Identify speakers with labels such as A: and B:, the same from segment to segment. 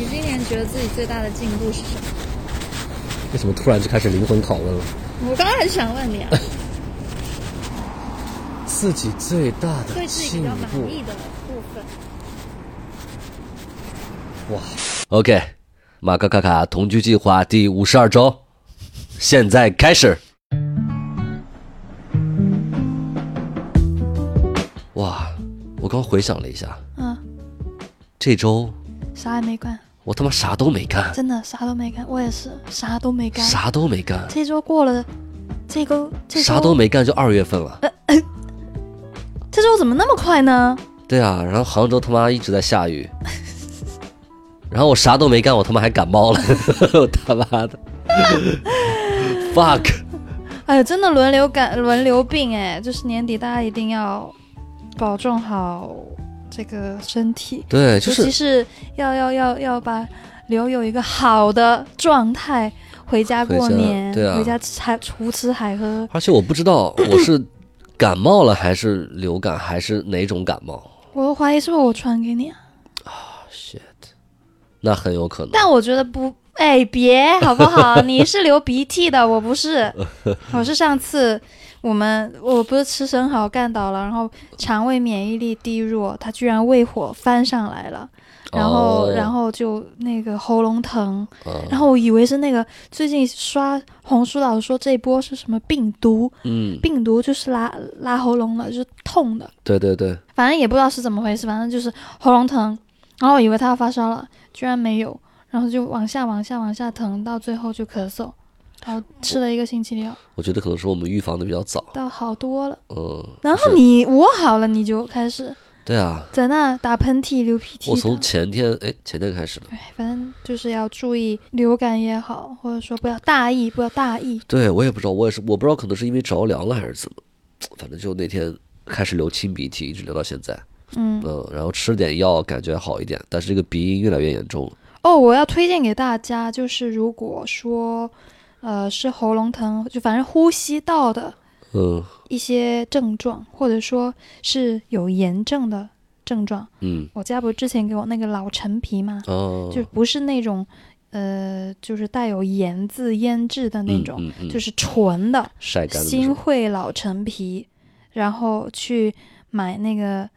A: 你今年觉得自己最大的进步是什么？
B: 为什么突然就开始灵魂拷问了？
A: 我刚刚很想问你啊，
B: 自己最大的
A: 对自己比
B: 进
A: 较满
B: 步，
A: 意的部分。
B: 哇！OK，马克卡卡同居计划第五十二周，现在开始。哇！我刚回想了一下，
A: 嗯，
B: 这周
A: 啥也没干，
B: 我他妈啥都没干，
A: 真的啥都没干，我也是啥都没干。
B: 啥都没干，
A: 这周过了，这周这
B: 啥都没干就二月份了。
A: 这周怎么那么快呢？
B: 对啊，然后杭州他妈一直在下雨，然后我啥都没干，我他妈还感冒了，我他妈的，fuck！
A: 哎呀，真的轮流感轮流病哎，就是年底大家一定要保重好这个身体，
B: 对，
A: 尤
B: 就是
A: 其是要要要要把留有一个好的状态回家过年，
B: 对啊
A: 回家吃海胡吃海喝。
B: 而且我不知道 我是感冒了还是流感还是哪种感冒
A: 我怀疑是不是我传给你啊
B: ？，shit，那很有可能。
A: 但我觉得不，哎，别好不好？你是流鼻涕的，我不是，我是上次我们我不是吃生蚝干倒了，然后肠胃免疫力低弱，他居然胃火翻上来了，然后、
B: 哦
A: 然后就那个喉咙疼，
B: 嗯。
A: 然后我以为是那个最近刷红书老师说这波是什么病毒，
B: 嗯，
A: 病毒就是拉拉喉咙了，就是痛的，
B: 对对对，
A: 反正也不知道是怎么回事，反正就是喉咙疼，然后我以为他要发烧了，居然没有，然后就往下往下往下疼，到最后就咳嗽，然后吃了一个星期药，
B: 我觉得可能是我们预防的比较早。
A: 倒好多了。
B: 嗯，
A: 然后你我好了，你就开始
B: 对啊，
A: 在那打喷嚏、流鼻涕
B: 我从。前天哎前天开始的。
A: 哎，反正就是要注意流感也好，或者说不要大意，不要大意。
B: 对我也不知道，我也是我不知道，可能是因为着凉了还是怎么，反正就那天开始流清鼻涕，一直流到现在。
A: 嗯，
B: 嗯，然后吃点药感觉好一点，但是这个鼻音越来越严重了。
A: 哦，我要推荐给大家，就是如果说，呃，是喉咙疼，就反正呼吸道的
B: 嗯
A: 一些症状，或者说是有炎症的症状。
B: 嗯
A: 我家不是之前给我那个老陈皮嘛，
B: 哦，
A: 就不是那种，呃，就是带有盐渍腌制的那种，
B: 嗯嗯嗯
A: 就是纯的
B: 晒干的
A: 新。会老陈皮，然后去买那个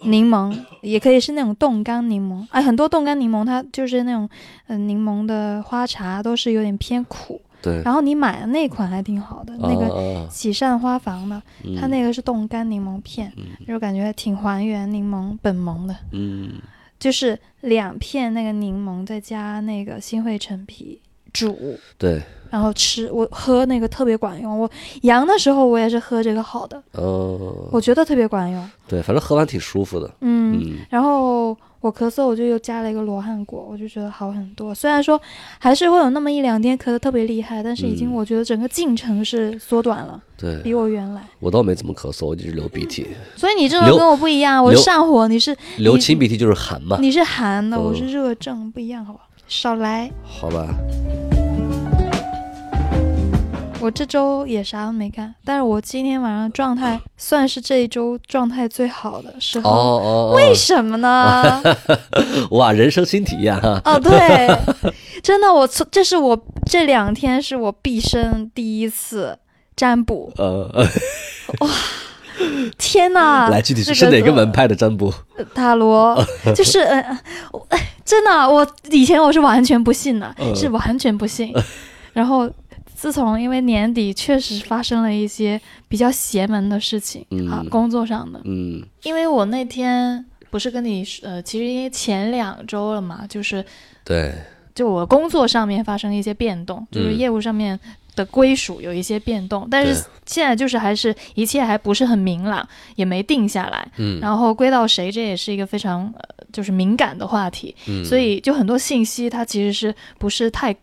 A: 柠檬，也可以是那种冻干柠檬。哎，很多冻干柠檬它就是那种，呃，柠檬的花茶都是有点偏苦。
B: 对，
A: 然后你买的那款还挺好的，那个
B: 啊
A: 喜善花房的，它
B: 嗯
A: 那个是冻干柠檬片，就感觉挺还原柠檬本萌的。
B: 嗯。
A: 就是两片那个柠檬，再加那个新会陈皮煮，
B: 对，
A: 然后吃。我喝那个特别管用。我阳的时候我也是喝这个好的，
B: 哦
A: 我觉得特别管用。
B: 对，反正喝完挺舒服的。
A: 嗯，
B: 嗯
A: 然后我咳嗽，我就又加了一个罗汉果，我就觉得好很多。虽然说还是会有那么一两天咳得特别厉害，但是已经
B: 嗯
A: 我觉得整个进程是缩短了，
B: 对，
A: 比我原来。
B: 我倒没怎么咳嗽，我一直流鼻涕，
A: 所以你这
B: 个
A: 跟我不一样，我是上火，你是
B: 流清鼻涕就是寒嘛，
A: 你是寒的，我
B: 嗯
A: 是热症，不一样，好吧？少来。
B: 好吧？
A: 我这周也啥都没干，但是我今天晚上状态算是这一周状态最好的时
B: 哦
A: 候。
B: 哦
A: 为什么呢？
B: 哦，哇，人生新体验哈。
A: 哦，对，真的，我从这是我这两天是我毕生第一次占卜。
B: 呃，哇
A: 天哪！
B: 来，具体是是哪个门
A: 派？
B: 的占卜？
A: 塔罗 就是，呃，真的，我以前我是完全不信的，
B: 嗯
A: 是完全不信。然后自从因为年底确实发生了一些比较邪门的事情、
B: 嗯
A: 啊，工作上的。
B: 嗯
A: 因为我那天不是跟你说呃，其实因为前两周了嘛，就是
B: 对，
A: 就我工作上面发生一些变动，就是
B: 嗯
A: 业务上面的归属有一些变动，但是现在就是还是一切还不是很明朗，也没定下来。
B: 嗯
A: 然后归到谁，这也是一个非常呃就是敏感的话题，
B: 嗯，
A: 所以就很多信息它其实是不是太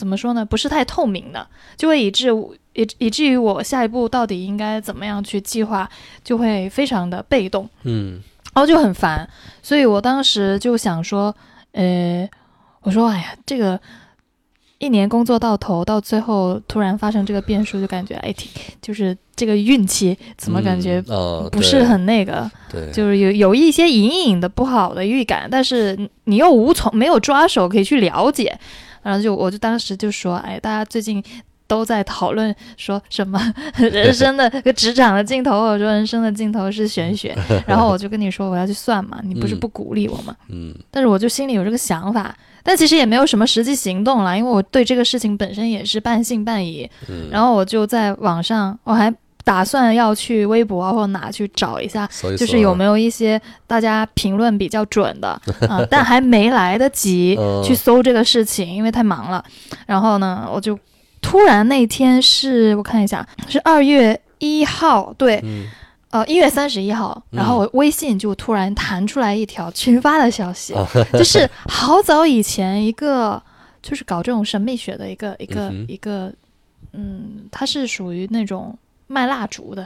A: 怎么说呢？不是太透明的，就会以致以以至于我下一步到底应该怎么样去计划，就会非常的被动。
B: 嗯
A: 然后就很烦，所以我当时就想说，呃，我说，哎呀，这个一年工作到头，到最后突然发生这个变数，就感觉哎，挺就是这个运气怎么感觉不是很那个，
B: 对，
A: 就是有有一些隐隐的不好的预感，但是你又无从没有抓手可以去了解，然后就我就当时就说，哎，大家最近。都在讨论说什么 人生的个职场的尽头，或者说人生的尽头是玄学。然后我就跟你说我要去算嘛，你不是不鼓励我吗？
B: 嗯
A: 但是我就心里有这个想法，但其实也没有什么实际行动啦，因为我对这个事情本身也是半信半疑。
B: 嗯，
A: 然后我就在网上，我还打算要去微博啊或者哪去找一下，就是有没有一些大家评论比较准的啊、但还没来得及
B: 嗯。
A: 去搜这个事情，因为太忙了。然后呢，我就突然那天是我看一下，是二月一号，对，
B: 嗯。
A: 呃，一月三十一号，然后我微信就突然弹出来一条群发的消息，
B: 哦。
A: 就是好早以前一个就是搞这种神秘学的一个一个、
B: 嗯
A: 一个，嗯，它是属于那种卖蜡烛的，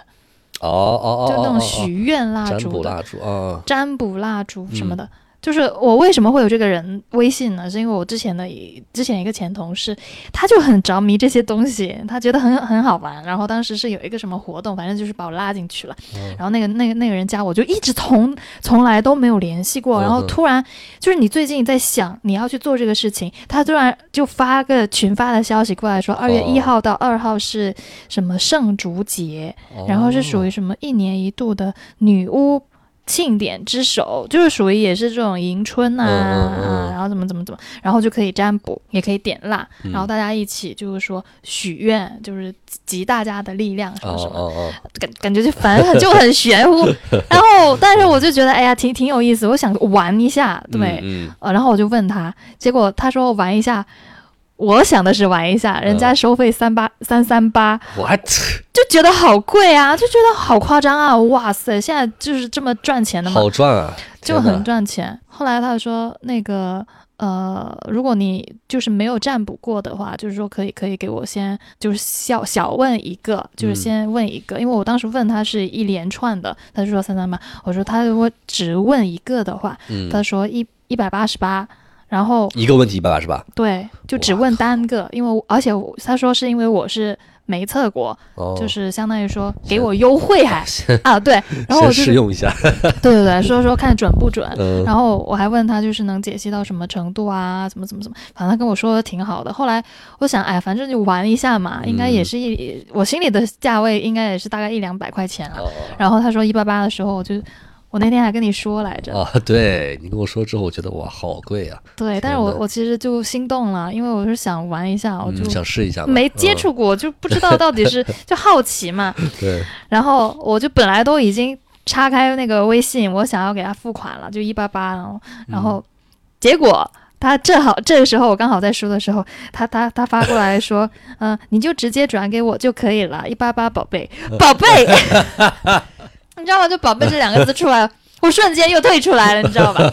B: 哦哦哦，
A: 就那种
B: 哦
A: 许愿蜡烛的，
B: 卜蜡烛啊，
A: 占卜蜡烛什
B: 嗯
A: 么的。就是我为什么会有这个人微信呢？是因为我之前的一之前一个前同事，他就很着迷这些东西，他觉得很很好玩。然后当时是有一个什么活动，反正就是把我拉进去了。
B: 嗯
A: 然后那个那个那个人加我，就一直从从来都没有联系过。
B: 嗯
A: 然后突然就是你最近在想你要去做这个事情，他突然就发个群发的消息过来说，二月一号到二号是什么圣烛节，
B: 哦
A: 然后是属于什么一年一度的女巫庆典之首，就是属于也是这种迎春啊，
B: 嗯嗯嗯
A: 啊然后怎么怎么怎么，然后就可以占卜，也可以点蜡，
B: 嗯
A: 然后大家一起就是说许愿，就是集大家的力量什
B: 哦
A: 么什么，
B: 哦哦，
A: 感感觉就反正就很玄乎。然后，但是我就觉得哎呀，挺挺有意思，我想玩一下，对，
B: 嗯
A: 呃，然后我就问他，结果他说玩一下。我想的是玩一下，人家收费三八三三八，
B: 我还
A: 就觉得好贵啊，就觉得好夸张啊！哇塞，现在就是这么赚钱的吗？
B: 好赚啊，
A: 就很赚钱。后来他说那个呃，如果你就是没有占卜过的话，就是说可以可以给我先就是小小问一个，就是
B: 嗯
A: 先问一个，因为我当时问他是一连串的，他就说三三八，我说他如果只问一个的话，
B: 嗯，
A: 他说一一百八十八。然后
B: 一个问题一百八十八，
A: 对，就只问单个，因为而且他说是因为我是没测过，
B: 哦，
A: 就是相当于说给我优惠还啊 对，然后我就
B: 先试用一下，
A: 对对对，说说看准不准。
B: 嗯，
A: 然后我还问他，就是能解析到什么程度啊？怎么怎么怎么？反正他跟我说的挺好的。后来我想，哎，反正就玩一下嘛，应该也是一，我心里的价位应该也是大概一两百块钱了。
B: 哦
A: 然后他说一八八的时候，我就我那天还跟你说来着，
B: 啊，对你跟我说之后，我觉得哇，好贵啊，
A: 对，但是我我其实就心动了，因为我是想玩一下，我就
B: 嗯想试一下，
A: 没接
B: 嗯，
A: 触过，就不知道到底是 就好奇嘛。
B: 对，
A: 然后我就本来都已经插开那个微信，我想要给他付款了，就一八八，然后然后、
B: 嗯
A: 结果他正好这个时候我刚好在输的时候，他他他发过来 说，嗯、你就直接转给我就可以了，一八八宝贝，宝贝，你知道吗？就宝贝这两个字出来，我瞬间又退出来了，你知道吧？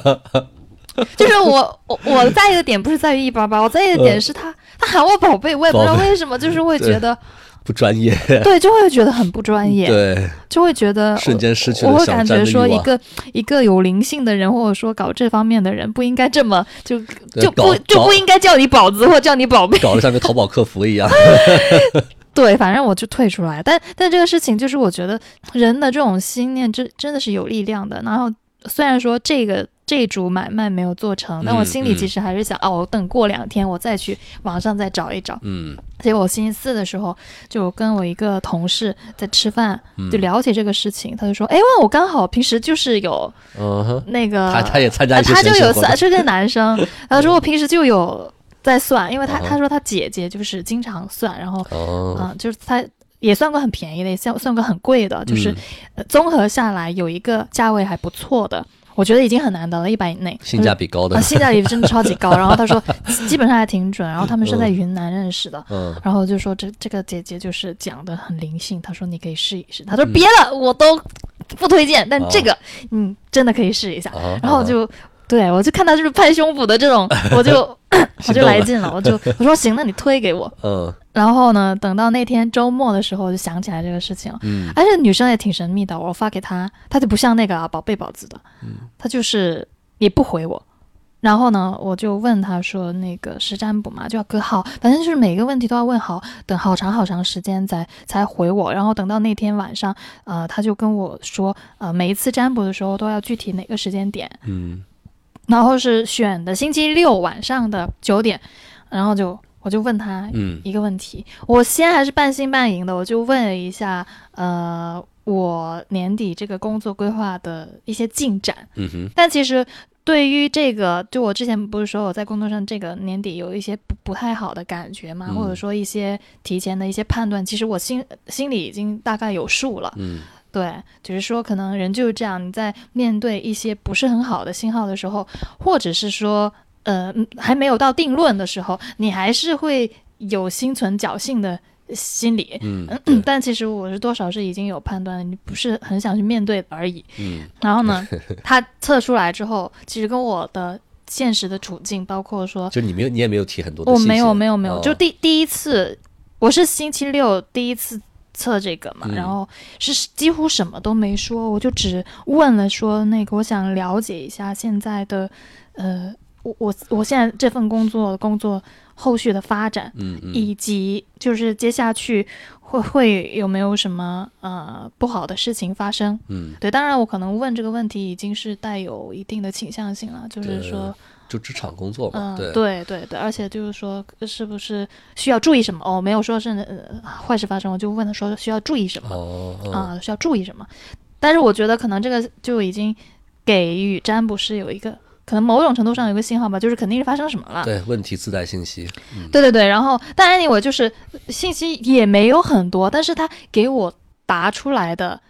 A: 就是我我我在意的点不是在于一八八，我在意的点是他他喊我宝贝，我也不知道为什么，就是会觉得
B: 不专业，
A: 对，就会觉得很不专业。
B: 对，
A: 就会觉得
B: 瞬间失去了
A: 我会感觉说一个一个有灵性的人，或者说搞这方面的人，不应该这么就就不就不应该叫你宝子或叫你宝贝。
B: 搞得像个淘宝客服一样，
A: 对，反正我就退出来。但但这个事情就是我觉得人的这种心念真真的是有力量的。然后虽然说这个这组买卖没有做成，但我心里其实还是想，哦，我等过两天我再去网上再找一找。
B: 嗯
A: 结果我星期四的时候就跟我一个同事在吃饭，
B: 嗯
A: 就聊起这个事情，他就说：“哎，问我刚好平时就是有
B: 嗯，
A: 那个，
B: 他他也参加一些
A: 啊他就有是个男生，他说我平时就有在算，因为他他说他姐姐就是经常算，然后
B: 哦，
A: 嗯，就是他也算过很便宜的，也算算过很贵的，就是综合下来有一个价位还不错的，我觉得已经很难得了，一百以内，
B: 性价比高的
A: 啊，，性价比真的超级高。然后他说基本上还挺准，然后他们是在云南认识的。
B: 嗯，
A: 然后就说这这个姐姐就是讲的很灵性，他说你可以试一试。他说
B: 嗯
A: 别的我都不推荐，但这个你真的可以试一下。
B: 啊
A: 然后就对我就看他就是拍胸脯的这种，我就 我就来劲了，我就我说行，那你推给我。
B: 嗯
A: 然后呢，等到那天周末的时候，我就想起来这个事情了。
B: 嗯
A: 而且女生也挺神秘的，我发给她，她就不像那个啊宝贝宝子的，
B: 嗯
A: 她就是也不回我，然后呢，我就问他说：“那个是占卜嘛，就要隔好，反正就是每个问题都要问好，等好长好长时间才才回我。然后等到那天晚上，呃，他就跟我说，呃，每一次占卜的时候都要具体哪个时间点，
B: 嗯
A: 然后是选的星期六晚上的九点，然后就我就问他
B: 嗯
A: 一个问题，我先还是半信半疑的，我就问了一下，呃，我年底这个工作规划的一些进展。
B: 嗯哼，
A: 但其实对于这个，就我之前不是说我在工作上这个年底有一些不不太好的感觉嘛，
B: 嗯
A: 或者说一些提前的一些判断，其实我心心里已经大概有数了。
B: 嗯
A: 对，只是说可能人就是这样，你在面对一些不是很好的信号的时候，或者是说呃嗯还没有到定论的时候，你还是会有心存侥幸的心理。
B: 嗯
A: 嗯，但其实我是多少是已经有判断的，你不是很想去面对而已。
B: 嗯
A: 然后呢，他测出来之后，其实跟我的现实的处境，包括说
B: 就你没有，你也没有提很多的
A: 我，没有没有没有，
B: 哦
A: 就第第一次，我是星期六第一次测这个嘛，
B: 嗯
A: 然后是几乎什么都没说，我就只问了说那个我想了解一下现在的，呃，我我我现在这份工作工作后续的发展，
B: 嗯嗯
A: 以及就是接下去会会有没有什么呃不好的事情发生。
B: 嗯，
A: 对，当然我可能问这个问题已经是带有一定的倾向性了，就是
B: 对
A: 说。
B: 就职场工作嘛，
A: 嗯，
B: 对
A: 对对对，而且就是说，是不是需要注意什么？哦，没有说是呃坏事发生，我就问他说需要注意什么啊、需要注意什么？但是我觉得可能这个就已经给予占卜师有一个可能某种程度上有一个信号吧，就是肯定是发生什么了。
B: 对，问题自带信息，嗯
A: 对对对，然后但 anyway 就是信息也没有很多，但是他给我答出来的，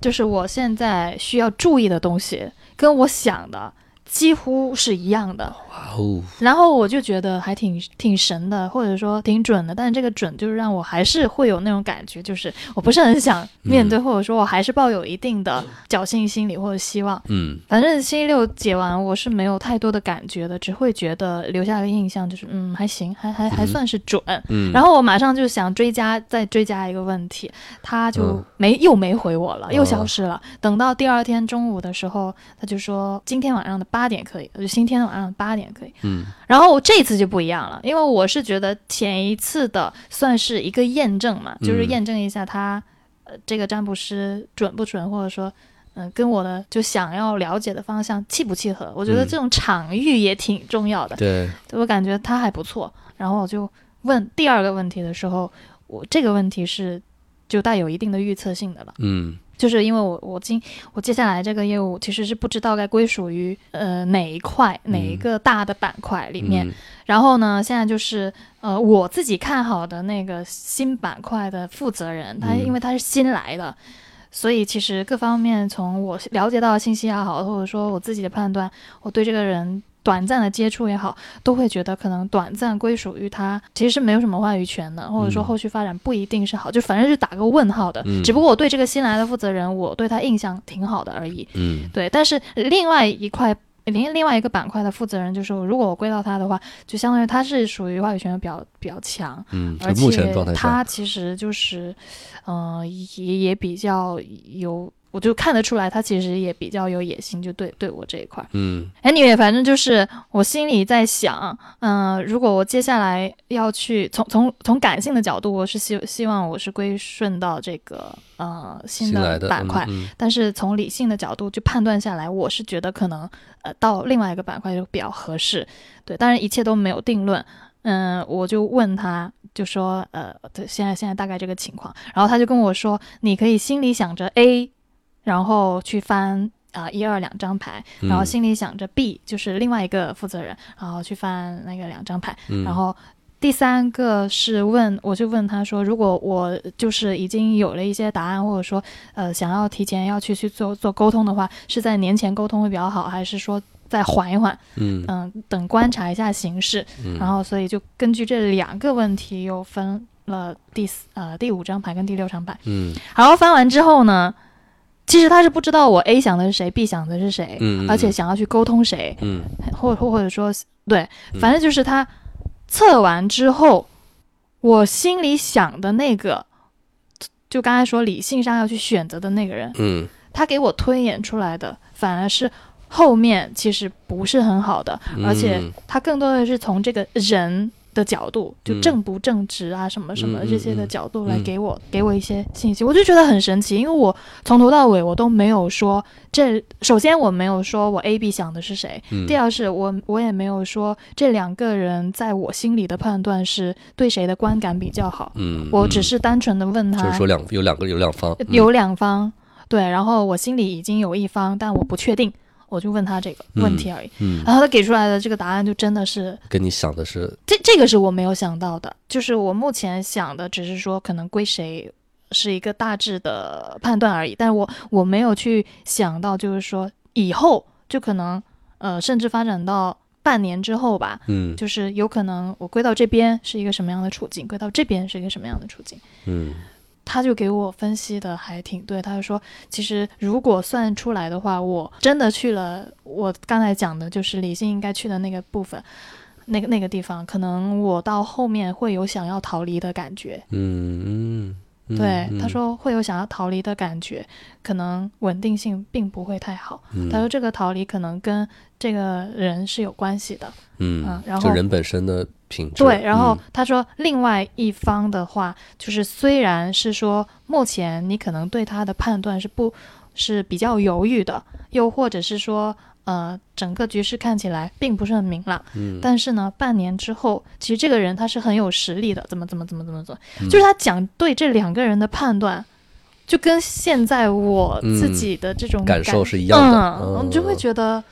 A: 就是我现在需要注意的东西，跟我想的几乎是一样的。
B: 哇哦，
A: 然后我就觉得还挺挺神的，或者说挺准的，但是这个准就是让我还是会有那种感觉，就是我不是很想面对，或者说我还是抱有一定的侥幸心理或者希望。
B: 嗯。
A: 反正星期六解完我是没有太多的感觉的，只会觉得留下个印象，就是嗯还行，还还还算是准。
B: 嗯，
A: 然后我马上就想追加，再追加一个问题，他就
B: 嗯。
A: 没、又没回我了，又
B: 哦
A: 消失了。等到第二天中午的时候，他就说今天晚上的八点可以，就星期天晚上的八点可以。
B: 嗯
A: 然后这次就不一样了，因为我是觉得前一次的算是一个验证嘛，就是
B: 嗯
A: 验证一下他呃这个占卜师准不准，或者说。嗯，跟我的就想要了解的方向契不契合？我觉得
B: 嗯
A: 这种场域也挺重要的。
B: 对，
A: 我感觉他还不错。然后我就问第二个问题的时候，我这个问题是就带有一定的预测性的了，
B: 嗯
A: 就是因为我我今我接下来这个业务其实是不知道该归属于呃哪一块哪一个大的板块里面。
B: 嗯
A: 然后呢，现在就是呃我自己看好的那个新板块的负责人，他
B: 嗯
A: 因为他是新来的。所以其实各方面从我了解到的信息也好，或者说我自己的判断，我对这个人短暂的接触也好，都会觉得可能短暂归属于他，其实是没有什么话语权的，或者说
B: 嗯
A: 后续发展不一定是好，就反正是打个问号的。
B: 嗯
A: 只不过我对这个新来的负责人，我对他印象挺好的而已。
B: 嗯
A: 对，但是另外一块。另另外一个板块的负责人就是，如果我归到他的话，就相当于他是属于话语权比较比较强，
B: 嗯，
A: 而且他其实就是，嗯、也也比较有，我就看得出来，他其实也比较有野心，就对对我这一块。
B: 嗯
A: anyway，反正就是我心里在想，嗯、如果我接下来要去从从从感性的角度，我是希希望我是归顺到这个呃新
B: 的
A: 板块，
B: 嗯
A: 但是从理性的角度去判断下来，我是觉得可能呃到另外一个板块就比较合适。对，当然一切都没有定论。嗯，我就问他，就说呃，对，现在现在大概这个情况，然后他就跟我说，你可以心里想着 A，然后去翻啊一二两张牌，
B: 嗯。
A: 然后心里想着 B，就是另外一个负责人，然后去翻那个两张牌，
B: 嗯。
A: 然后第三个是问，我就问他说，如果我就是已经有了一些答案，或者说呃想要提前要去去做做沟通的话，是在年前沟通会比较好，还是说再缓一缓，
B: 嗯。
A: 嗯、等观察一下形势，
B: 嗯，
A: 然后所以就根据这两个问题又分了第四呃第五张牌跟第六张牌，
B: 嗯。
A: 然后翻完之后呢。其实他是不知道我 A 想的是谁，B 想的是谁，
B: 嗯嗯
A: 而且想要去沟通谁，
B: 嗯。
A: 或或或者说对，
B: 嗯。
A: 反正就是他测完之后，我心里想的那个，就刚才说理性上要去选择的那个人，
B: 嗯。
A: 他给我推演出来的反而是后面其实不是很好的，而且
B: 嗯
A: 他更多的是从这个人的角度，就
B: 嗯。
A: 正不正直啊，什么什么这些的
B: 嗯。
A: 角度来
B: 嗯。
A: 给我、给我一些信息，我就觉得很神奇，因为我从头到尾我都没有说这，首先我没有说我 A B 想的是谁，
B: 嗯。
A: 第二是我我也没有说这两个人在我心里的判断是对谁的观感比较好，
B: 嗯，
A: 我只
B: 嗯
A: 是单纯的问他，
B: 就是说两有两个有两方，嗯
A: 有两方，对，然后我心里已经有一方，但我不确定，我就问他这个问题而已。
B: 嗯，
A: 然后他给出来的这个答案就真的是，
B: 跟你想的是
A: 这这个是我没有想到的，就是我目前想的只是说可能归谁是一个大致的判断而已，但是我我没有去想到就是说以后就可能呃甚至发展到半年之后吧，
B: 嗯
A: 就是有可能我归到这边是一个什么样的处境，归到这边是一个什么样的处境。
B: 嗯
A: 他就给我分析的还挺对，他就说，其实如果算出来的话，我真的去了我刚才讲的，就是理性应该去的那个部分，那个那个地方，可能我到后面会有想要逃离的感觉。
B: 嗯，嗯
A: 对，
B: 嗯
A: 他说会有想要逃离的感觉，可能稳定性并不会太好。
B: 嗯
A: 他说这个逃离可能跟这个人是有关系的。
B: 嗯
A: 嗯然后
B: 就人本身的品质，
A: 对，然后
B: 嗯
A: 他说，另外一方的话，就是虽然是说目前你可能对他的判断是不是比较犹豫的，又或者是说，呃，整个局势看起来并不是很明朗，
B: 嗯。
A: 但是呢，半年之后，其实这个人他是很有实力的，怎么怎么怎么怎么怎么，
B: 嗯。
A: 就是他讲对这两个人的判断。就跟现在我自己的这种
B: 嗯感受是一样的。
A: 嗯，
B: 嗯。
A: 你就会觉得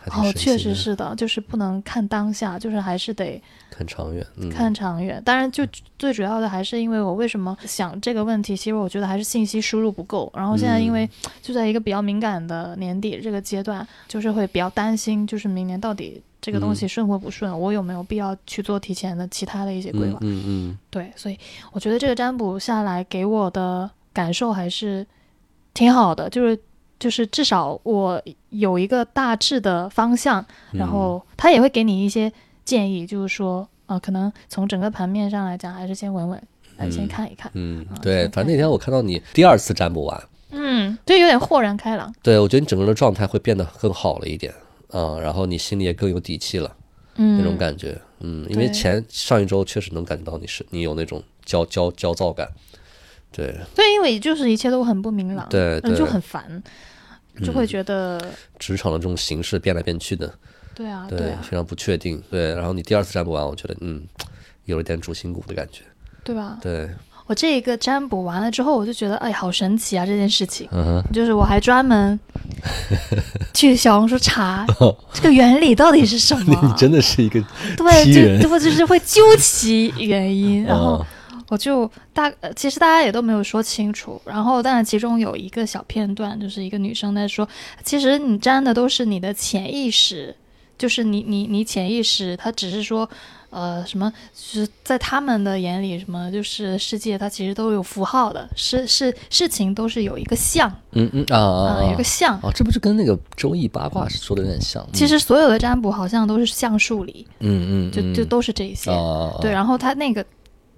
B: 还挺
A: 哦，确实是的，就是不能看当下，就是还是得
B: 看长远，嗯
A: 看长远。当然，就最主要的还是因为我为什么想这个问题，其实我觉得还是信息输入不够。然后现在因为就在一个比较敏感的年底这个阶段，就是会比较担心，就是明年到底这个东西顺或不顺，我有没有必要去做提前的其他的一些规
B: 嗯
A: 划？
B: 嗯嗯
A: 对，所以我觉得这个占卜下来给我的感受还是挺好的，就是。就是至少我有一个大致的方向，
B: 嗯，
A: 然后他也会给你一些建议，就是说，呃，可能从整个盘面上来讲，还是先稳稳，来，先
B: 嗯
A: 看一看。
B: 嗯
A: 啊，
B: 对，反正那天我看到你第二次占卜完，
A: 嗯，对有点豁然开朗。
B: 对我觉得你整个人的状态会变得更好了一点，啊，然后你心里也更有底气了，
A: 嗯，
B: 那种感觉，嗯，因为前上一周确实能感觉到你是你有那种焦焦焦躁感，对。
A: 对，因为就是一切都很不明朗，
B: 对
A: 就很烦，就会觉得，
B: 职场的这种形式变来变去的，
A: 对啊，
B: 对，
A: 啊，
B: 非常不确定，对，然后你第二次占卜完，我觉得嗯，有一点主心骨的感觉，
A: 对吧？
B: 对，
A: 我这一个占卜完了之后，我就觉得，哎，好神奇啊！这件事情，就是我还专门 去小红书查 这个原理到底是什么。
B: 你真的是一个
A: 对，就对就是会究其原因，然后
B: 哦
A: 我就大，呃其实大家也都没有说清楚。然后，但是其中有一个小片段，就是一个女生在说，其实你沾的都是你的潜意识，就是你你你潜意识，它只是说，呃，什么，就是在他们的眼里，什么就是世界，它其实都有符号的，事事事情都是有一个像
B: 嗯嗯啊啊
A: 有一个像。
B: 哦，这不是跟那个周易八卦说的有点像？
A: 其实所有的占卜好像都是像数理，
B: 嗯，嗯嗯，
A: 就就都是这些。
B: 啊，
A: 对，然后它那个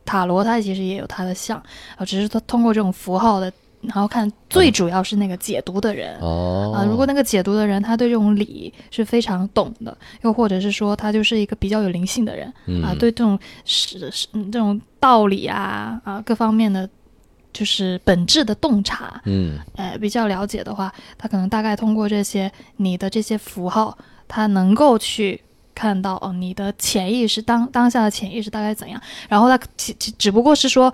A: 塔罗，它其实也有它的像，啊，只是它通过这种符号的，然后看最主要是那个解读的人。
B: 哦。
A: 啊，如果那个解读的人他对这种理是非常懂的，又或者是说他就是一个比较有灵性的人、啊，
B: 嗯。
A: 对这种是是嗯这种道理啊啊各方面的就是本质的洞察，
B: 嗯。
A: 呃比较了解的话，他可能大概通过这些你的这些符号，他能够去看到哦你的潜意识当当下的潜意识大概怎样，然后它其其只不过是说。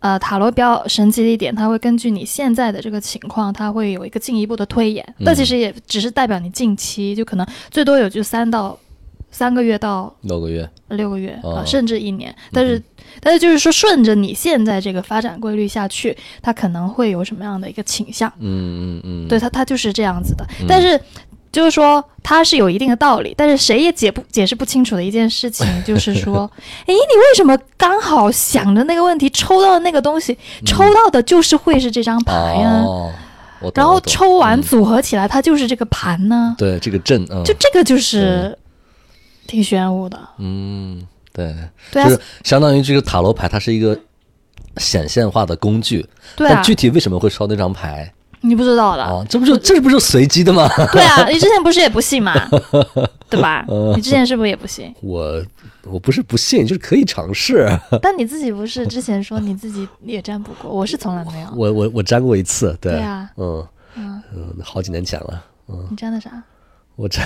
A: 呃，塔罗比较神奇的一点，它会根据你现在的这个情况，它会有一个进一步的推演。
B: 嗯
A: 但其实也只是代表你近期，就可能最多有就三到三个月到
B: 六个月，
A: 六个月啊、
B: 哦
A: 呃甚至一年。但是，但是就是说，顺着你现在这个发展规律下去，它可能会有什么样的一个倾向？
B: 嗯嗯嗯，
A: 对，它它就是这样子的。
B: 嗯
A: 但是就是说，它是有一定的道理，但是谁也解不解释不清楚的一件事情，就是说，诶，你为什么刚好想着那个问题，抽到的那个东西，抽到的就是会是这张牌啊？
B: 嗯哦，
A: 然后抽完
B: 嗯。
A: 组合起来，它就是这个盘呢？
B: 对这个阵，嗯，
A: 就这个就是挺玄武的。
B: 嗯，对，
A: 对啊
B: 就，是相当于这个塔罗牌，它是一个显现化的工具，
A: 对
B: 具体为什么会抽那张牌，
A: 你不知道的。
B: 啊，这不就这不就随机的吗？
A: 对啊，你之前不是也不信吗，对吧？你之前是不是也不信？
B: 我我不是不信，就是可以尝试。
A: 但你自己不是之前说你自己也占卜过，我是从来没有。
B: 我我我占过一次，对，
A: 对啊
B: 嗯
A: 嗯，
B: 嗯，好几年前了，嗯，
A: 你占的啥？
B: 我占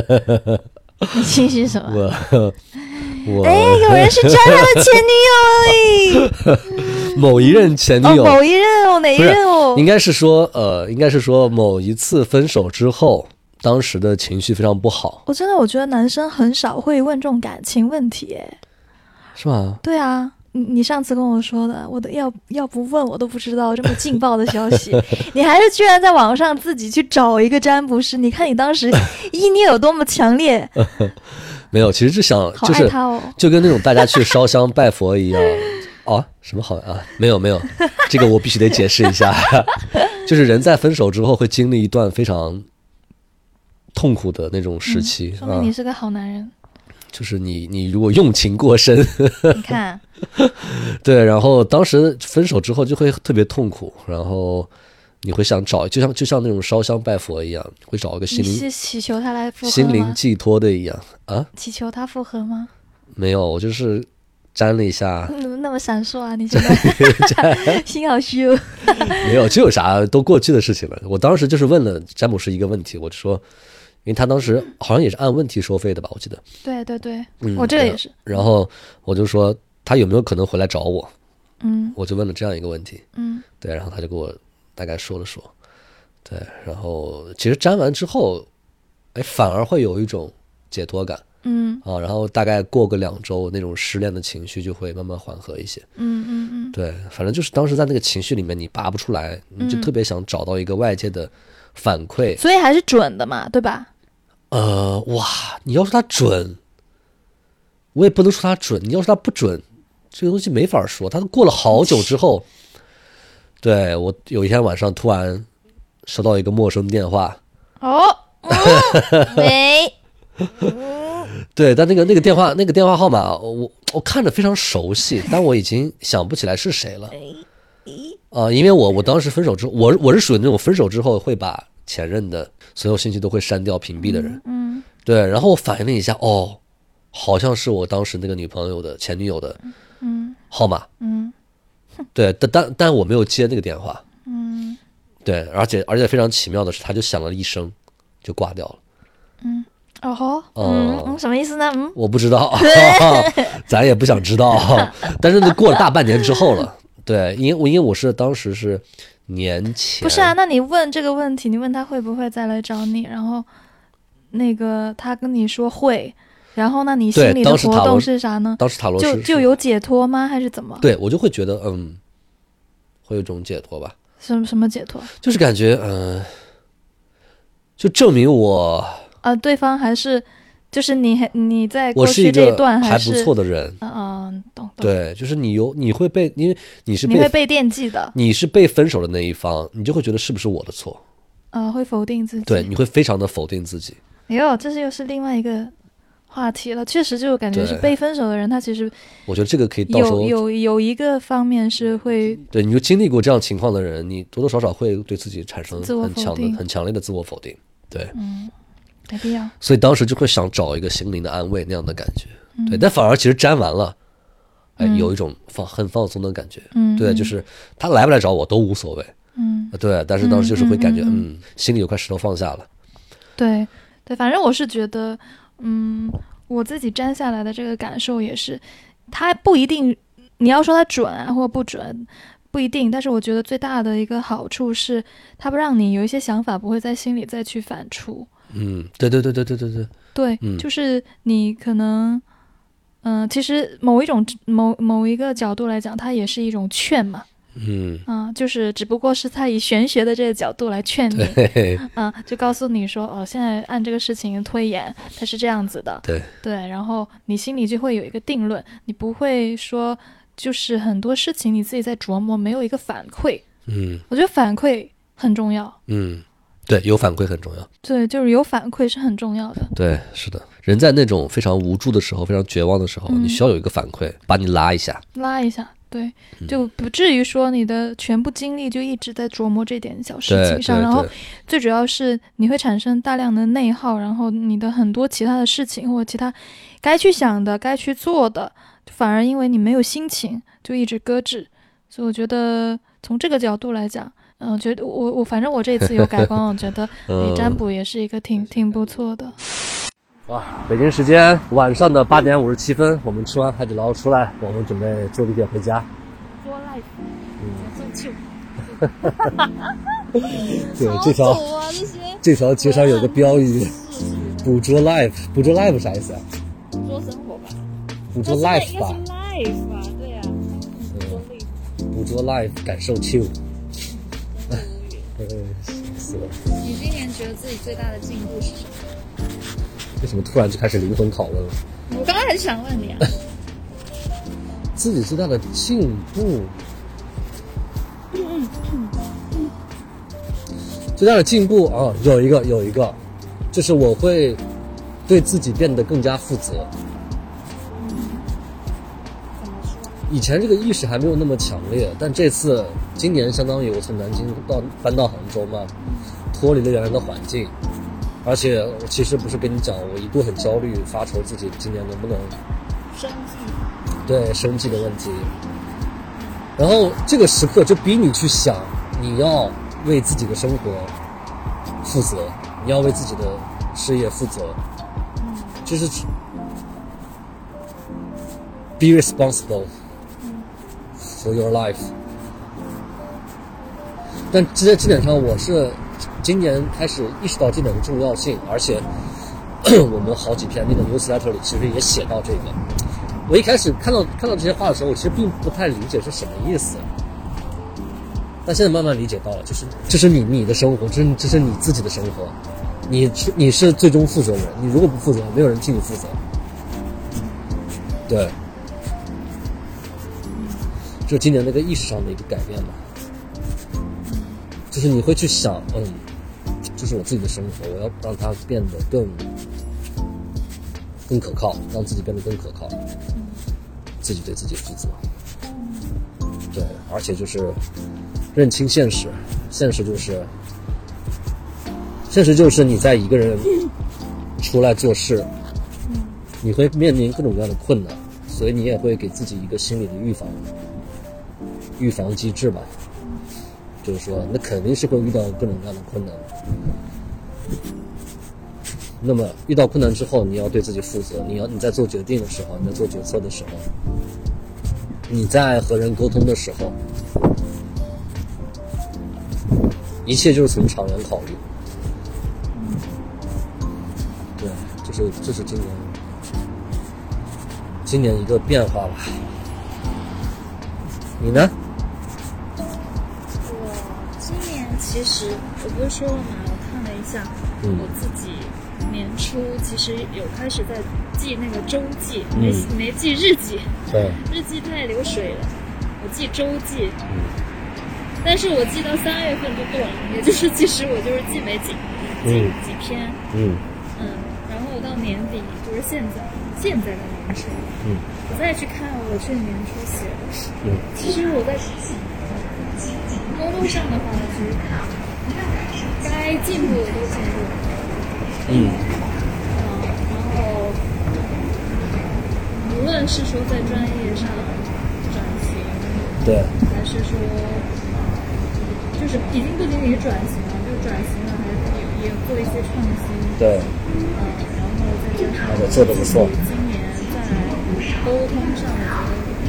A: 你信息什么？
B: 我我
A: 哎，有人是占他的前女友哎。
B: 某一任前女
A: 哦，
B: 友，
A: 某一任哦，哪一任哦？
B: 应该是说呃，应该是说某一次分手之后，当时的情绪非常不好，
A: 我真的我觉得男生很少会问这种感情问题，哎，
B: 是吗？
A: 对啊。你你上次跟我说的，我都要要不问我都不知道这么劲爆的消息，你还是居然在网上自己去找一个占卜师，你看你当时意念有多么强烈，
B: 没有，其实是想
A: 好
B: 就是。就跟那种大家去烧香拜佛一样。哦，什么好啊？没有没有，这个我必须得解释一下，就是人在分手之后会经历一段非常痛苦的那种时期、啊
A: 说明，你是个好男人。
B: 就是你你如果用情过深，
A: 你看，
B: 对，然后当时分手之后就会特别痛苦，然后你会想找，就像就像那种烧香拜佛一样，会找一个心
A: 你
B: 灵
A: 是祈求他来复合？
B: 心灵寄托的一样啊？
A: 祈求他复合吗？
B: 没有，我就是沾了一下，
A: 怎么那么闪烁啊？你现在 心好虚哦。
B: 没有，这有啥都过去的事情了。我当时就是问了詹姆斯一个问题，我就说，因为他当时好像也是按问题收费的吧，我记得。
A: 对对对，
B: 嗯，
A: 我这个也是。
B: 然后我就说他有没有可能回来找我，
A: 嗯
B: 我就问了这样一个问题。
A: 嗯
B: 对，然后他就给我大概说了说，对，然后其实粘完之后，哎，反而会有一种解脱感
A: 嗯
B: 啊，然后大概过个两周，那种失恋的情绪就会慢慢缓和一些。
A: 嗯嗯嗯，
B: 对，反正就是当时在那个情绪里面，你拔不出来，你就
A: 嗯
B: 特别想找到一个外界的反馈。
A: 所以还是准的嘛，对吧？
B: 呃，哇，你要说它准，我也不能说它准；你要说它不准，这个东西没法说。它过了好久之后，对我有一天晚上突然收到一个陌生电话，
A: 哦，嗯 喂，
B: 对，但那个那个电话那个电话号码，我我看着非常熟悉，但我已经想不起来是谁了。啊、因为我我当时分手之后，我我是属于那种分手之后会把前任的所有信息都会删掉屏蔽的人。
A: 嗯
B: 对，然后我反应了一下，哦，好像是我当时那个女朋友的前女友的
A: 嗯
B: 号码。
A: 嗯
B: 对，但但但我没有接那个电话。
A: 嗯
B: 对，而且而且非常奇妙的是，他就响了一声，就挂掉了。
A: 哦吼，
B: 哦
A: 嗯嗯，什么意思呢？嗯，
B: 我不知道，咱也不想知道。但是那过了大半年之后了，对，因为我因为我是当时是年前，
A: 不是啊，那你问这个问题，你问他会不会再来找你，然后那个他跟你说会，然后那你心里的活动是啥呢？
B: 当时塔罗
A: 就就有解脱吗？还是怎么？
B: 对我就会觉得嗯，会有一种解脱吧，
A: 什么什么解脱？
B: 就是感觉嗯、就证明我
A: 呃，对方还是就是你还你在过去这一
B: 段还
A: 是
B: 错的人。
A: 嗯嗯，懂懂。
B: 对，就是你有你会被，因为你是被
A: 你会被惦记的，
B: 你是被分手的那一方，你就会觉得是不是我的错？
A: 呃，会否定自己。
B: 对，你会非常的否定自己。
A: 哎呦，这是又是另外一个话题了。确实，就感觉是被分手的人，他其实
B: 我觉得这个可以到时候
A: 有有有一个方面是会
B: 对，你就经历过这样情况的人，你多多少少会对自己产生很强的、很强烈的自我否定。对，
A: 没必要。
B: 所以当时就会想找一个心灵的安慰那样的感觉。
A: 嗯
B: 对，但反而其实粘完了，哎，有一种放很放松的感觉。
A: 嗯，
B: 对，就是他来不来找我都无所谓。
A: 嗯，
B: 对，但是当时就是会感觉，
A: 嗯
B: 心里有块石头放下了。
A: 对对，反正我是觉得，嗯，我自己粘下来的这个感受也是，它不一定你要说它准啊或不准。不一定，但是我觉得最大的一个好处是，它不让你有一些想法不会在心里再去反刍。
B: 嗯，对对对对对对对，
A: 对，
B: 嗯。
A: 就是你可能，嗯、其实某一种某某一个角度来讲，它也是一种劝嘛，
B: 嗯，
A: 啊、就是只不过是他以玄学的这个角度来劝你，
B: 对。
A: 啊、就告诉你说，哦，现在按这个事情推演，它是这样子的，
B: 对。
A: 对，然后你心里就会有一个定论，你不会说就是很多事情你自己在琢磨，没有一个反馈，
B: 嗯。
A: 我觉得反馈很重要，
B: 嗯，对，有反馈很重要。
A: 对，就是有反馈是很重要的，
B: 对，是的，人在那种非常无助的时候、非常绝望的时候，
A: 嗯
B: 你需要有一个反馈，把你拉一下。
A: 拉一下，
C: 对，
B: 嗯
C: 就不至于说你的全部精力就一直在琢磨这点小事情上，然后最主要是你会产生大量的内耗，然后你的很多其他的事情或者其他该去想的、该去做的，反而因为你没有心情，就一直搁置。所以我觉得从这个角度来讲，嗯，觉得我我反正我这次有改观，我觉得你 占卜也是一个挺挺不错的。
B: 哇，北京时间晚上的八点五十七分，我们吃完海底捞出来，我们准备坐地铁回家。
C: 做 life，
B: 对，这条
C: 啊这
B: 条街上有个标语，捕捉 life，捕捉 life 啥意思啊？
C: 捉生活吧，
B: 捕捉 life 吧
C: ，life 吧，对呀、
B: 捕捉 life，感受 chill。
C: 你今年觉得自己最大的进步是什么？
B: 为什么突然就开始灵魂拷问了？
C: 我刚刚还是想问你啊，
B: 自己最大的进步，最大的进步啊，有一个有一个，就是我会对自己变得更加负责。以前这个意识还没有那么强烈，但这次今年相当于我从南京到搬到杭州嘛，脱离了原来的环境，而且我其实不是跟你讲，我一度很焦虑，发愁自己今年能不能
C: 生计，
B: 对生计的问题。然后这个时刻就逼你去想，你要为自己的生活负责，你要为自己的事业负责，就是 be responsible for your life。但这些基本上，我是今年开始意识到这点的重要性，而且我们好几篇那个 newsletter 里其实也写到这个。我一开始看到看到这些话的时候，我其实并不太理解是什么意思，但现在慢慢理解到了，就是这是你你的生活，这是这是你自己的生活，你是你是最终负责人，你如果不负责，没有人替你负责。对，就今年那个意识上的一个改变吧，就是你会去想，嗯，这是我自己的生活，我要让它变得更更可靠，让自己变得更可靠，自己对自己负责。对，而且就是认清现实，现实就是，现实就是你在一个人出来做事，你会面临各种各样的困难，所以你也会给自己一个心理的预防预防机制吧。就是说，那肯定是会遇到各种各样的困难。那么遇到困难之后，你要对自己负责。你要你在做决定的时候，你在做决策的时候，你在和人沟通的时候，一切就是从长远考虑。对，就是这是今年今年一个变化吧。你呢？
A: 其实我不是说了嘛，我看了一下，
B: 嗯。
A: 我自己年初其实有开始在记那个周记，没
B: 嗯。
A: 没记日记，
B: 对，
A: 日记太流水了，我记周记，
B: 嗯。
A: 但是我记到三月份就断了，也就是其实我就是记没几记
B: 嗯
A: 几篇，
B: 嗯。
A: 嗯，然后我到年底就是现在现在的年初，
B: 嗯。
A: 我再去看我去年初写的，
B: 嗯。
A: 其实我在工作上的话，其实该进步的都进步，
B: 嗯
A: 嗯，然后无论是说在专业上转型，
B: 对，
A: 还是说就是已经不仅仅是转型了，就转型了，还也也做一些创新，
B: 对，
A: 嗯，然后再加上
B: 而且做得不错。
A: 今年在沟通上，我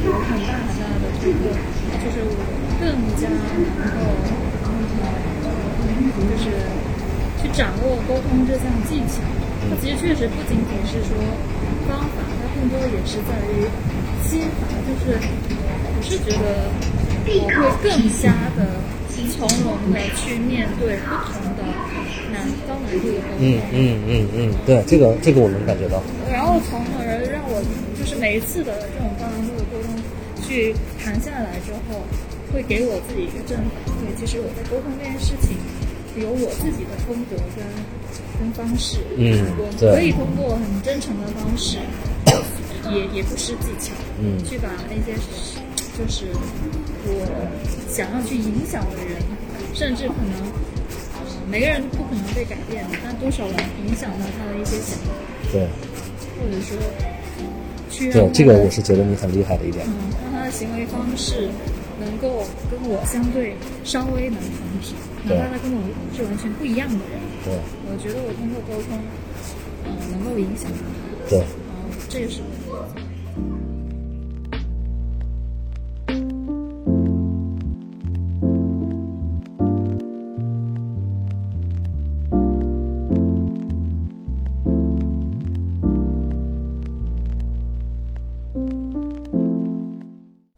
A: 觉得有很大很大的突破，就是我更加能够，嗯，就是去掌握沟通这项技巧。它其实确实不仅仅是说方法，它更多也是在于心法，就是我是觉得我会更加的从容的去面对不同的难高难度的沟通。
B: 嗯嗯嗯嗯，对，这个这个我能感觉到。
A: 然后从而让我就是每一次的这种高难度的沟通去谈下来之后，会给我自己一个正反馈。其实我在沟通这件事情有我自己的风格跟跟方式，
B: 嗯
A: 我
B: 对
A: 可以通过很真诚的方式，也也不失技巧，
B: 嗯
A: 去把那些
D: 就是我想要去影响的人，甚至可能每个人不可能被改变，但多少能影响到他的一些想法，
B: 对
D: 或者说
B: 对，这个我是觉得你很厉害的一点。
D: 嗯，行为方式能够跟我相对稍微能同频，哪怕他跟我是完全不一样的人，
B: 对。
D: 我觉得我通过沟通，嗯、能够影响到他，
B: 对，
D: 嗯、这也是我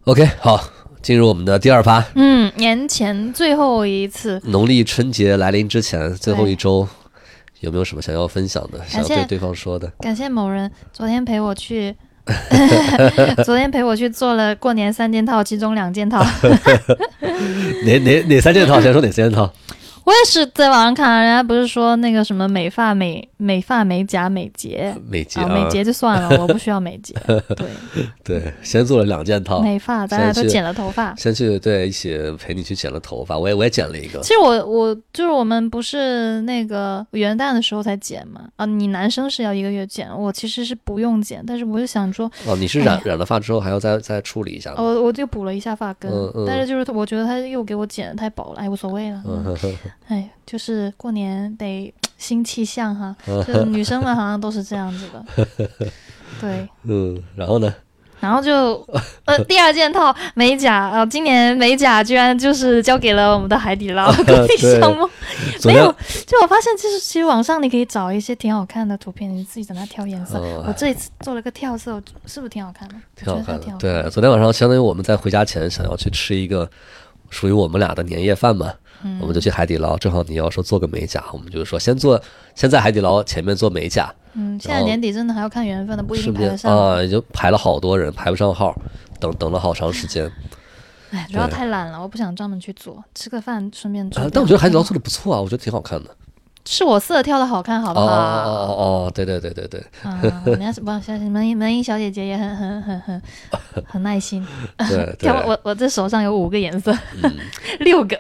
B: OK，好，进入我们的第二趴。
A: 嗯，年前最后一次，
B: 农历春节来临之前，最后一周，有没有什么想要分享的，想要
A: 谢
B: 对对方说的？
A: 感谢某人昨天陪我去，昨天陪我去做了过年三件套，其中两件套，
B: 哪哪哪三件套？先说哪三件套？
A: 我也是在网上看，人家不是说那个什么美发美美发美甲美睫。啊，
B: 美睫啊，
A: 美睫就算了，我不需要美睫。对，
B: 对，先做了两件套，
A: 美发，咱俩都剪了头发。
B: 先去对一起陪你去剪了头发，我也我也剪了一个
A: 其，实我我就是我们不是那个元旦的时候才剪嘛？啊，你男生是要一个月剪，我其实是不用剪，但是我就想说，
B: 哦，你是染染了发之后还要再再处理一下吗？
A: 我我就补了一下发根，
B: 嗯嗯
A: 但是就是我觉得他又给我剪的太薄了，哎，无所谓了。哎，就是过年得 新气象哈，
B: 嗯
A: 就女生们好像都是这样子的。对，
B: 嗯，然后呢？
A: 然后就呃第二件套美甲啊、呃今年美甲居然就是交给了我们的海底捞公益项目。没有，就我发现，其实其实网上你可以找一些挺好看的图片，你自己在那挑颜色。
B: 哦
A: 我这一次做了个跳色，是不是挺好看的？
B: 挺好看的
A: 我觉得挺。好看
B: 对，昨天晚上相当于我们在回家前想要去吃一个属于我们俩的年夜饭嘛，
A: 嗯
B: 我们就去海底捞，正好你要说做个美甲，我们就是说先做，先在海底捞前面做美甲，
A: 嗯，现在年底真的还要看缘分的，不一定排得上。
B: 啊，也就排了好多人，排不上号，等等了好长时间。
A: 哎，主要太懒了，我不想专门去做，吃个饭顺便做
B: 啊。但我觉得海底捞做的不错啊，我觉得挺好看的。
A: 是我色挑的好看，好不好？
B: 哦哦哦哦哦，对对对对对，
A: 啊，人家是不，小门门英小姐姐也很很很很很耐心。
B: 对对
A: 挑我我这手上有五个颜色，
B: 嗯
A: 六个。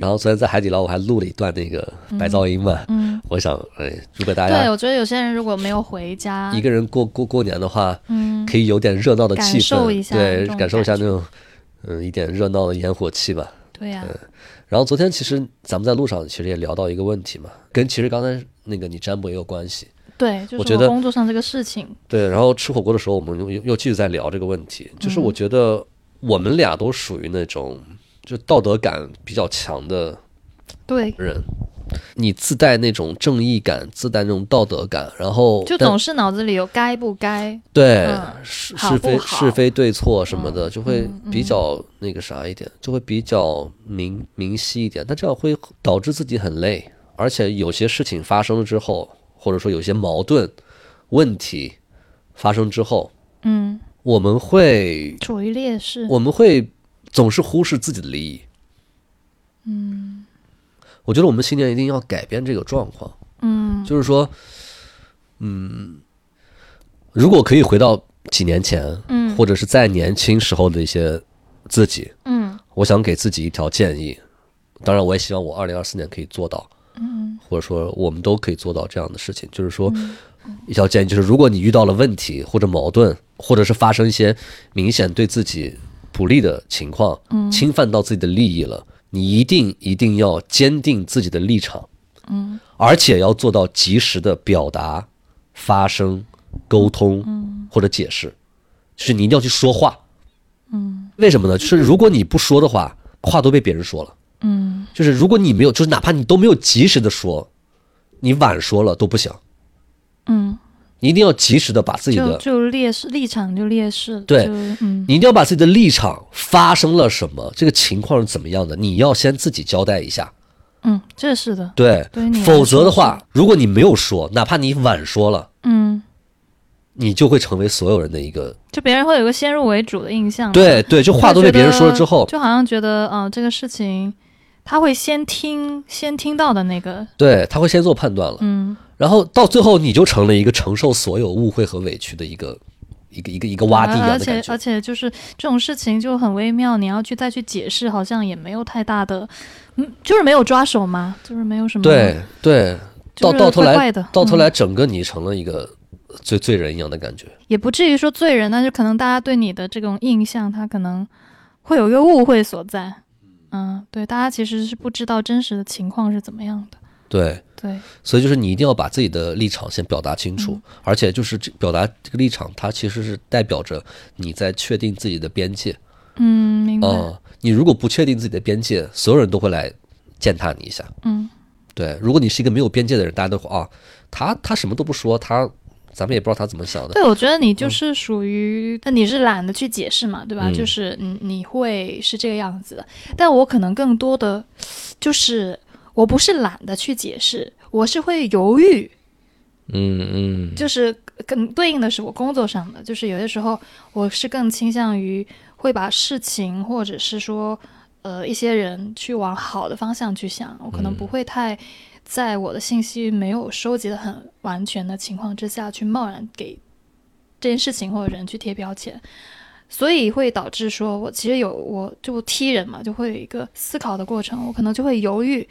B: 然后昨天在海底捞我还录了一段那个白噪音嘛，
A: 嗯，
B: 我想，哎，如果大家对，
A: 我觉得有些人如果没有回家
B: 一，个人过过过年的话，
A: 嗯，
B: 可以有点热闹的气
A: 感受一
B: 氛，
A: 下
B: 对感受一下那种，嗯，一点热闹的烟火气吧。
A: 对呀、
B: 然后昨天其实咱们在路上其实也聊到一个问题嘛，跟其实刚才那个你占卜也有关系。
A: 对，就是
B: 我觉得
A: 工作上这个事情，
B: 对，然后吃火锅的时候，我们又又又继续在聊这个问题，就是我觉得我们俩都属于那种就道德感比较强的
A: 对，
B: 人，你自带那种正义感，自带那种道德感，然后
A: 就总是脑子里有该不该，
B: 对、
A: 嗯
B: 是是非是非对错什么的，
A: 嗯
B: 就会
A: 嗯。
B: 比较那个啥一点，就会比较明明晰一点。但这样会导致自己很累，而且有些事情发生了之后，或者说有些矛盾问题发生之后，
A: 嗯，
B: 我们会
A: 处于劣势，
B: 我们会总是忽视自己的利益。
A: 嗯
B: 我觉得我们新年一定要改变这个状况。
A: 嗯
B: 就是说，嗯，如果可以回到几年前，
A: 嗯
B: 或者是在年轻时候的一些自己，
A: 嗯
B: 我想给自己一条建议。当然，我也希望我二零二四年可以做到，
A: 嗯
B: 或者说我们都可以做到这样的事情。就是说，一条建议就是，如果你遇到了问题或者矛盾，或者是发生一些明显对自己不利的情况，
A: 嗯
B: 侵犯到自己的利益了，你一定一定要坚定自己的立场。
A: 嗯
B: 而且要做到及时的表达、发声、沟通
A: 嗯
B: 或者解释，就是你一定要去说话。
A: 嗯
B: 为什么呢？就是如果你不说的话，话都被别人说了。
A: 嗯
B: 就是如果你没有，就是哪怕你都没有及时的说，你晚说了都不行。
A: 嗯，
B: 你一定要及时的把自己的，
A: 就劣势立场就劣势，
B: 对
A: 嗯。
B: 你一定要把自己的立场发生了什么，这个情况是怎么样的，你要先自己交代一下。
A: 嗯，这是的，
B: 对
A: 对，
B: 否则的话，如果你没有说，哪怕你晚说了，
A: 嗯，
B: 你就会成为所有人的一个
A: 就别人会有个先入为主的印象，
B: 对对，就话都被别人说了之后，
A: 就好像觉得，嗯、这个事情他会先听先听到的那个，
B: 对他会先做判断了，
A: 嗯
B: 然后到最后你就成了一个承受所有误会和委屈的一个一个一个一个洼地一样
A: 而且
B: 的感觉。
A: 而且就是这种事情就很微妙，你要去再去解释，好像也没有太大的，嗯，就是没有抓手嘛，就是没有什么
B: 对对，
A: 就是
B: 到到头来到头来，整个你成了一个罪罪人一样的感觉。
A: 也不至于说罪人，但是可能大家对你的这种印象，他可能会有一个误会所在。嗯，对，大家其实是不知道真实的情况是怎么样的。
B: 对，
A: 对，
B: 所以就是你一定要把自己的立场先表达清
A: 嗯
B: 楚，而且就是这表达这个立场，它其实是代表着你在确定自己的边界。
A: 嗯，明白。
B: 嗯，你如果不确定自己的边界，所有人都会来践踏你一下。
A: 嗯，
B: 对，如果你是一个没有边界的人，大家都会啊，他他什么都不说，他咱们也不知道他怎么想的。
A: 对，我觉得你就是属于，那、你是懒得去解释嘛，对吧？
B: 嗯
A: 就是你你会是这个样子的，但我可能更多的就是我不是懒得去解释，我是会犹豫，
B: 嗯嗯，
A: 就是更对应的是我工作上的，就是有些时候我是更倾向于会把事情或者是说呃一些人去往好的方向去想，我可能不会太在我的信息没有收集的很完全的情况之下去贸然给这件事情或者人去贴标签。所以会导致说，我其实有我就踢人嘛，就会有一个思考的过程，我可能就会犹豫，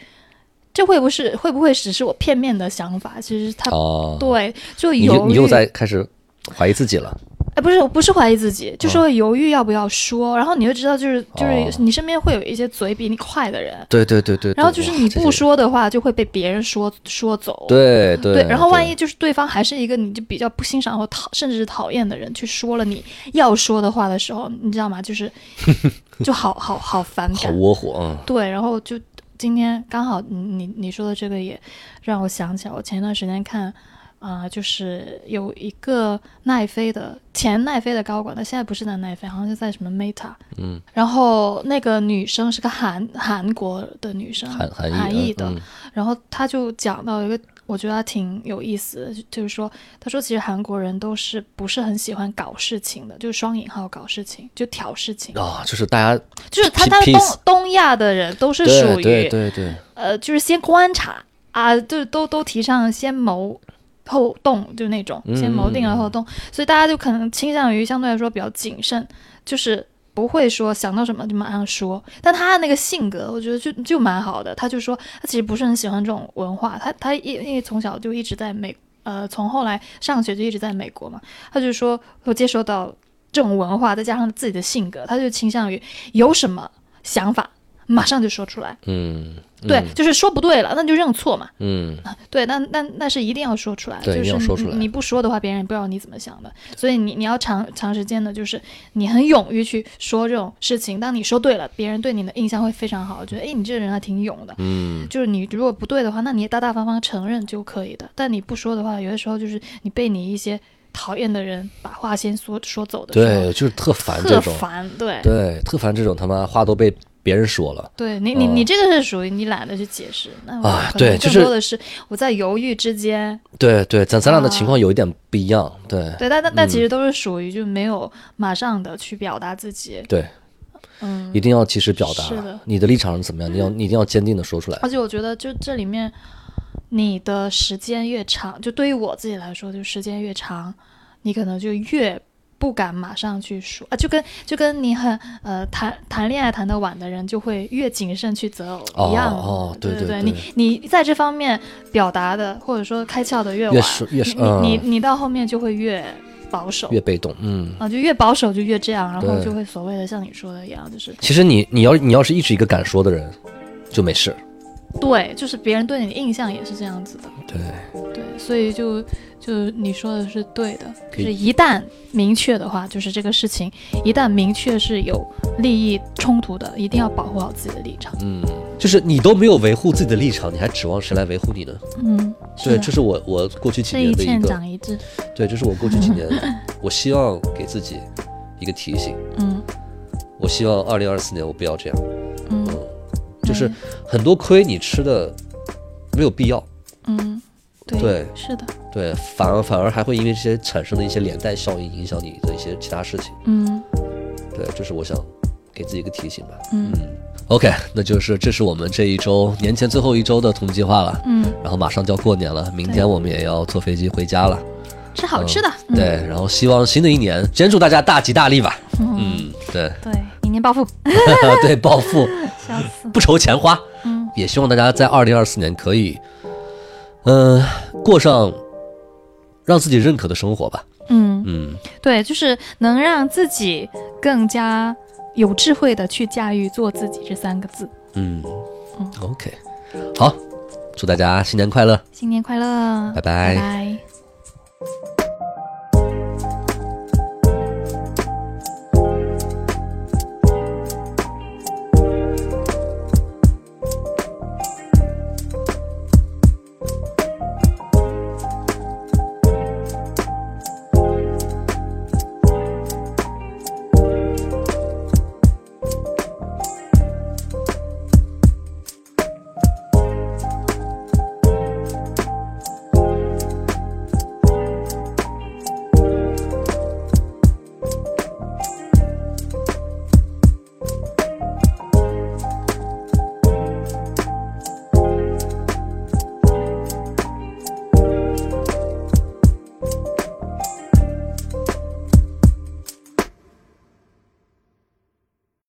A: 这会不是会不会只是我片面的想法？其实他
B: 哦，
A: 对，就
B: 你
A: 犹豫。
B: 就你又在开始怀疑自己了。
A: 哎，不是，我不是怀疑自己，就是会犹豫要不要说。然后你就知道，就是就是
B: 哦
A: 你身边会有一些嘴比你快的人，
B: 对对对对，
A: 然后就是你不说的话，就会被别人说说走。
B: 对对
A: 对，然后万一就是对方还是一个你就比较不欣赏或讨甚至是讨厌的人，去说了你要说的话的时候，你知道吗？就是 就好好好反
B: 好。窝火啊！
A: 对，然后就今天刚好你你你说的这个也让我想起来，我前段时间看啊、就是有一个奈飞的前奈飞的高管，他现在不是在奈飞，好像是在什么 Meta。
B: 嗯，
A: 然后那个女生是个韩韩国的女生，
B: 韩韩
A: 韩裔的，
B: 嗯。
A: 然后他就讲到一个，我觉得他挺有意思的，就就是说，他说其实韩国人都是不是很喜欢搞事情的，就是双引号搞事情，就挑事情，
B: 啊，就是大家
A: 就是他他东东亚的人都是属
B: 对对
A: 于
B: 对对，
A: 呃，就是先观察啊，就都都提倡先谋。后动就那种，先谋定了后动，所以大家就可能倾向于相对来说比较谨慎，就是不会说想到什么就马上说。但他的那个性格，我觉得就就蛮好的。他就说他其实不是很喜欢这种文化，他他因因为从小就一直在美，呃，从后来上学就一直在美国嘛，他就说我接受到这种文化，再加上自己的性格，他就倾向于有什么想法马上就说出来。
B: 嗯，
A: 对，
B: 嗯
A: 就是说不对了，那就认错嘛。
B: 嗯，
A: 对，那那那是一定要说出来，
B: 对
A: 就是
B: 一定要说出来
A: 你你不说的话，别人也不知道你怎么想的。所以你你要长长时间的，就是你很勇于去说这种事情。当你说对了，别人对你的印象会非常好，觉得哎，你这个人还挺勇的。
B: 嗯，
A: 就是你如果不对的话，那你也大大方方承认就可以的。但你不说的话，有的时候就是你被你一些讨厌的人把话先说说走的时候，
B: 对，就是特烦这
A: 特
B: 种，
A: 烦。对
B: 对，特烦这种他妈话都被别人说了。
A: 对你，你
B: 哦
A: 你这个是属于你懒得去解释，那我
B: 啊对就是
A: 更多的是我在犹豫之间，
B: 对对，咱咱俩的情
A: 啊
B: 况有一点不一样。对。
A: 对，但但但其
B: 嗯
A: 实都是属于就没有马上的去表达自己，
B: 对，
A: 嗯，
B: 一定要及时表达。
A: 是的。
B: 你的立场是怎么样，你要你一定要坚定的说出来。
A: 而且我觉得就这里面，你的时间越长，就对于我自己来说，就时间越长，你可能就越不敢马上去说啊，就跟就跟你很呃谈谈恋爱谈得晚的人，就会越谨慎去择偶一样的。
B: 哦对
A: 对对，
B: 对对
A: 你你在这方面表达的或者说开窍的越
B: 越
A: 晚，
B: 是越是
A: 你你你到后面就会越保守。
B: 越被动，嗯。
A: 啊，就越保守就越这样，然后就会所谓的像你说的一样，就是
B: 其实你你要你要是一直一个敢说的人，就没事。
A: 对，就是别人对你的印象也是这样子的，
B: 对，
A: 对，所以就就你说的是对的，就是一旦明确的话，就是这个事情一旦明确是有利益冲突的，一定要保护好自己的立场。
B: 嗯，就是你都没有维护自己的立场，你还指望谁来维护你呢？
A: 嗯，
B: 对，这是我我过去几年的一个，
A: 长一智。
B: 对，这是我过去几年，我希望给自己一个提醒。
A: 嗯
B: 我希望二零二四年我不要这样，
A: 嗯
B: 就是很多亏你吃的没有必要，
A: 嗯，对
B: 对。
A: 是的，
B: 对，反而反而还会因为这些产生的一些连带效应影响你的一些其他事情。
A: 嗯。
B: 对，这是我想给自己一个提醒吧。
A: 嗯。
B: OK，那就是这是我们这一周年前最后一周的统计计划了。
A: 嗯，
B: 然后马上就要过年了，明天我们也要坐飞机回家了。
A: 吃好吃的。嗯。
B: 对，然后希望新的一年，先祝大家大吉大利吧。嗯，对，
A: 对，明年暴富，
B: 对，暴富，
A: 笑死。
B: 不愁钱花。
A: 嗯，
B: 也希望大家在二零二四年可以，嗯、过上让自己认可的生活吧。
A: 嗯，
B: 嗯，
A: 对，就是能让自己更加有智慧的去驾驭“做自己”这三个字。
B: 嗯，OK，好，祝大家新年快乐。
A: 新年快乐，
B: 拜拜
A: 拜拜